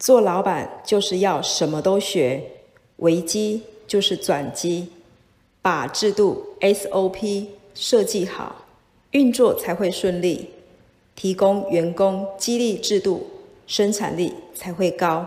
做老板就是要什么都学危机就是转机把制度 sop 设计好运作才会顺利提供员工激励制度生产力才会高。